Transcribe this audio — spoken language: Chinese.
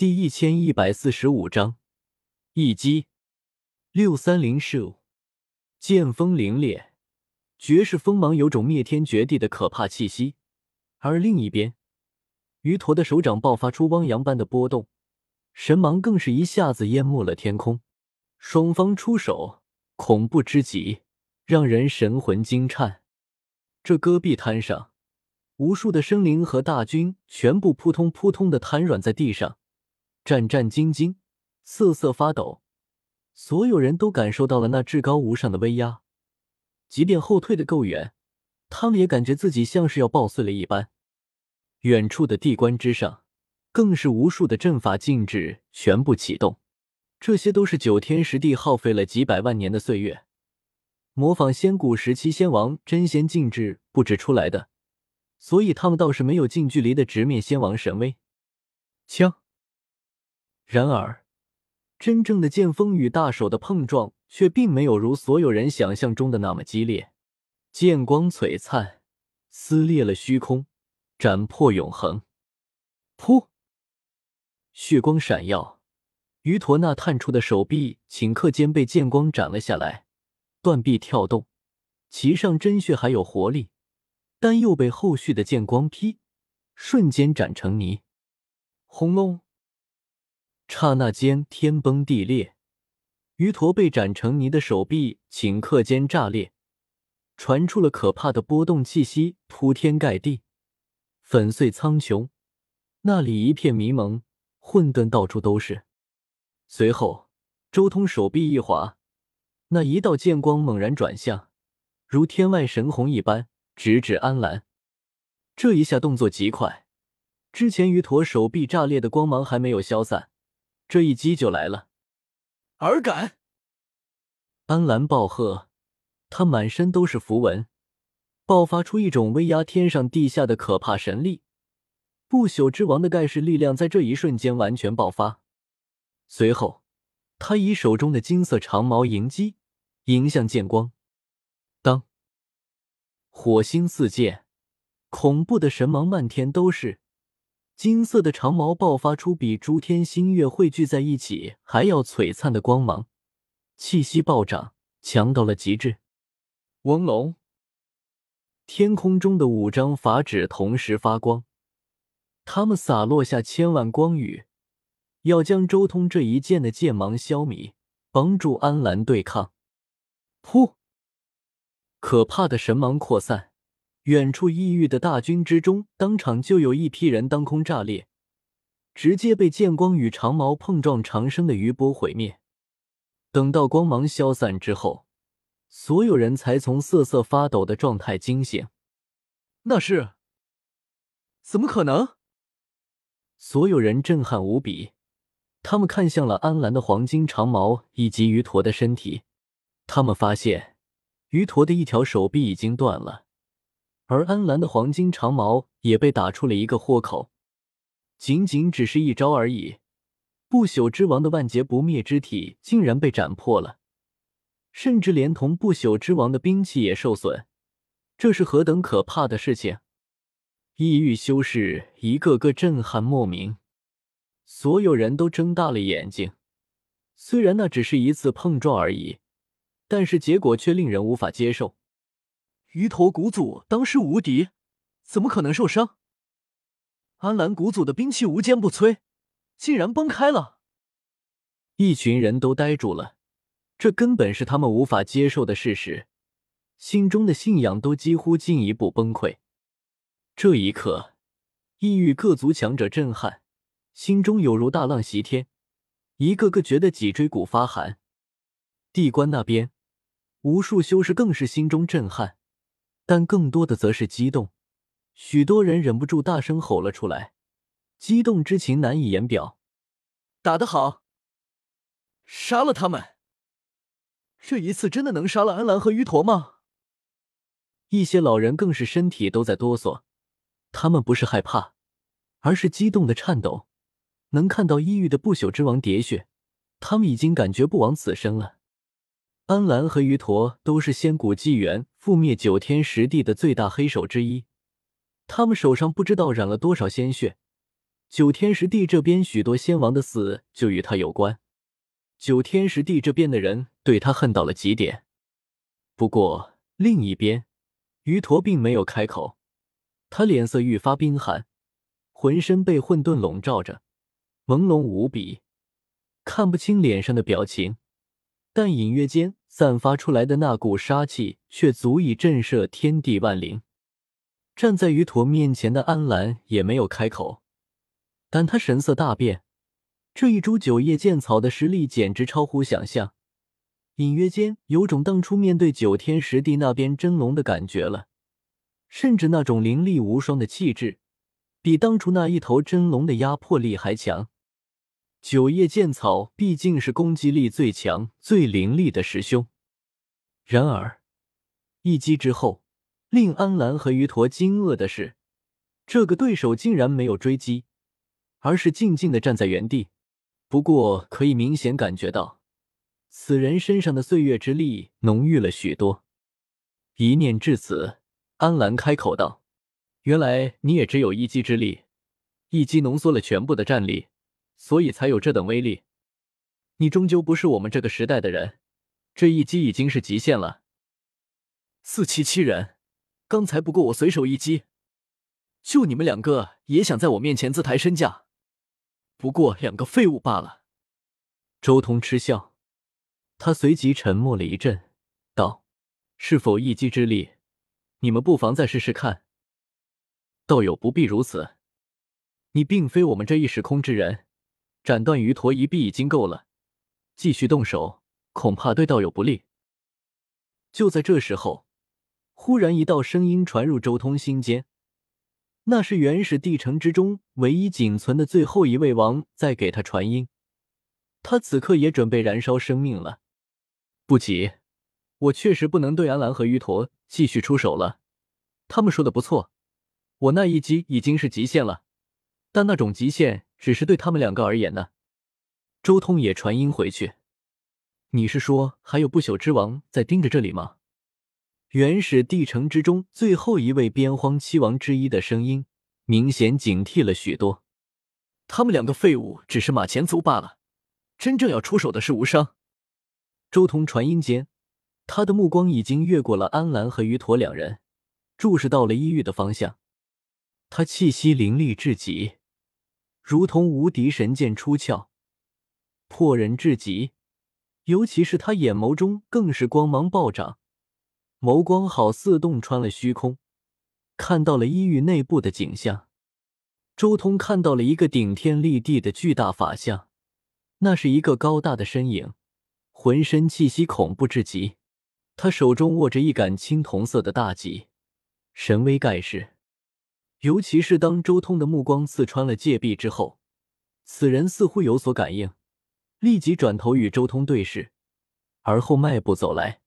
第一千一百四十五章一击六三零秀剑锋凌冽，绝世锋芒有种灭天绝地的可怕气息。而另一边，鱼驼的手掌爆发出汪洋般的波动，神芒更是一下子淹没了天空。双方出手，恐怖之极，让人神魂惊颤。这戈壁滩上，无数的生灵和大军全部扑通扑通的瘫软在地上。战战兢兢，瑟瑟发抖，所有人都感受到了那至高无上的威压。即便后退的够远，他们也感觉自己像是要爆碎了一般。远处的地关之上，更是无数的阵法禁制全部启动。这些都是九天十地耗费了几百万年的岁月，模仿仙古时期仙王真仙禁制布置出来的，所以他们倒是没有近距离的直面仙王神威。枪。然而，真正的剑锋与大手的碰撞却并没有如所有人想象中的那么激烈。剑光璀璨，撕裂了虚空，斩破永恒。噗！血光闪耀，于驼那探出的手臂顷刻间被剑光斩了下来，断臂跳动，其上真血还有活力，但又被后续的剑光劈，瞬间斩成泥。轰隆！刹那间，天崩地裂，鱼驼被斩成泥的手臂顷刻间炸裂，传出了可怕的波动气息，铺天盖地，粉碎苍穹。那里一片迷蒙，混沌到处都是。随后，周通手臂一滑，那一道剑光猛然转向，如天外神虹一般，直指安澜。这一下动作极快，之前鱼驼手臂炸裂的光芒还没有消散。这一击就来了，尔敢！安澜暴喝，他满身都是符文，爆发出一种威压天上地下的可怕神力。不朽之王的盖世力量在这一瞬间完全爆发。随后，他以手中的金色长矛迎击，迎向剑光。当，火星四溅，恐怖的神芒漫天都是。金色的长矛爆发出比诸天星月汇聚在一起还要璀璨的光芒，气息暴涨，强到了极致。嗡隆！天空中的五张法旨同时发光，他们洒落下千万光雨，要将周通这一剑的剑芒消弭，帮助安澜对抗。噗！可怕的神芒扩散。远处异域的大军之中，当场就有一批人当空炸裂，直接被剑光与长矛碰撞长生的余波毁灭。等到光芒消散之后，所有人才从瑟瑟发抖的状态惊醒。那是？怎么可能？所有人震撼无比，他们看向了安澜的黄金长矛以及鱼驼的身体，他们发现鱼驼的一条手臂已经断了。而安澜的黄金长矛也被打出了一个豁口，仅仅只是一招而已，不朽之王的万劫不灭之体竟然被斩破了，甚至连同不朽之王的兵器也受损，这是何等可怕的事情！异域修士一个个震撼莫名，所有人都睁大了眼睛。虽然那只是一次碰撞而已，但是结果却令人无法接受。鱼头古祖当时无敌，怎么可能受伤？安澜古祖的兵器无坚不摧，竟然崩开了！一群人都呆住了，这根本是他们无法接受的事实，心中的信仰都几乎进一步崩溃。这一刻，异域各族强者震撼，心中有如大浪袭天，一个个觉得脊椎骨发寒。地关那边，无数修士更是心中震撼。但更多的则是激动，许多人忍不住大声吼了出来，激动之情难以言表。打得好，杀了他们！这一次真的能杀了安澜和鱼驼吗？一些老人更是身体都在哆嗦，他们不是害怕，而是激动的颤抖。能看到异域的不朽之王喋血，他们已经感觉不枉此生了。安澜和鱼驼都是仙古纪元覆灭九天十地的最大黑手之一，他们手上不知道染了多少鲜血，九天十地这边许多仙王的死就与他有关，九天十地这边的人对他恨到了极点。不过另一边，于陀并没有开口，他脸色愈发冰寒，浑身被混沌笼罩着，朦胧无比，看不清脸上的表情，但隐约间散发出来的那股杀气却足以震慑天地万灵。站在于陀面前的安澜也没有开口。但他神色大变，这一株九叶剑草的实力简直超乎想象，隐约间有种当初面对九天十地那边真龙的感觉了，甚至那种凌厉无双的气质，比当初那一头真龙的压迫力还强。九叶剑草毕竟是攻击力最强、最凌厉的师兄，然而一击之后，令安澜和于陀惊愕的是，这个对手竟然没有追击。而是静静的站在原地，不过可以明显感觉到，此人身上的岁月之力浓郁了许多。一念至此，安澜开口道：“原来你也只有一击之力，一击浓缩了全部的战力，所以才有这等威力。你终究不是我们这个时代的人，这一击已经是极限了。”四七七人，刚才不过我随手一击，就你们两个也想在我面前自抬身价？不过两个废物罢了。周通嗤笑，他随即沉默了一阵，道：“是否一击之力，你们不妨再试试看。道友不必如此，你并非我们这一时空之人，斩断鱼驼一臂已经够了，继续动手恐怕对道友不利。”就在这时候，忽然一道声音传入周通心间。那是原始帝城之中唯一仅存的最后一位王在给他传音，他此刻也准备燃烧生命了。不急，我确实不能对安澜和鱼驼继续出手了。他们说的不错，我那一击已经是极限了，但那种极限只是对他们两个而言呢。周通也传音回去：“你是说还有不朽之王在盯着这里吗？”原始帝城之中最后一位边荒七王之一的声音，明显警惕了许多。他们两个废物只是马前卒罢了，真正要出手的是无伤。周通传音间，他的目光已经越过了安澜和于陀两人，注视到了伊玉的方向。他气息凌厉至极，如同无敌神剑出鞘，破人至极。尤其是他眼眸中更是光芒暴涨。眸光好似洞穿了虚空，看到了医域内部的景象。周通看到了一个顶天立地的巨大法相，那是一个高大的身影，浑身气息恐怖至极。他手中握着一杆青铜色的大戟，神威盖世。尤其是当周通的目光刺穿了戒壁之后，此人似乎有所感应，立即转头与周通对视，而后迈步走来。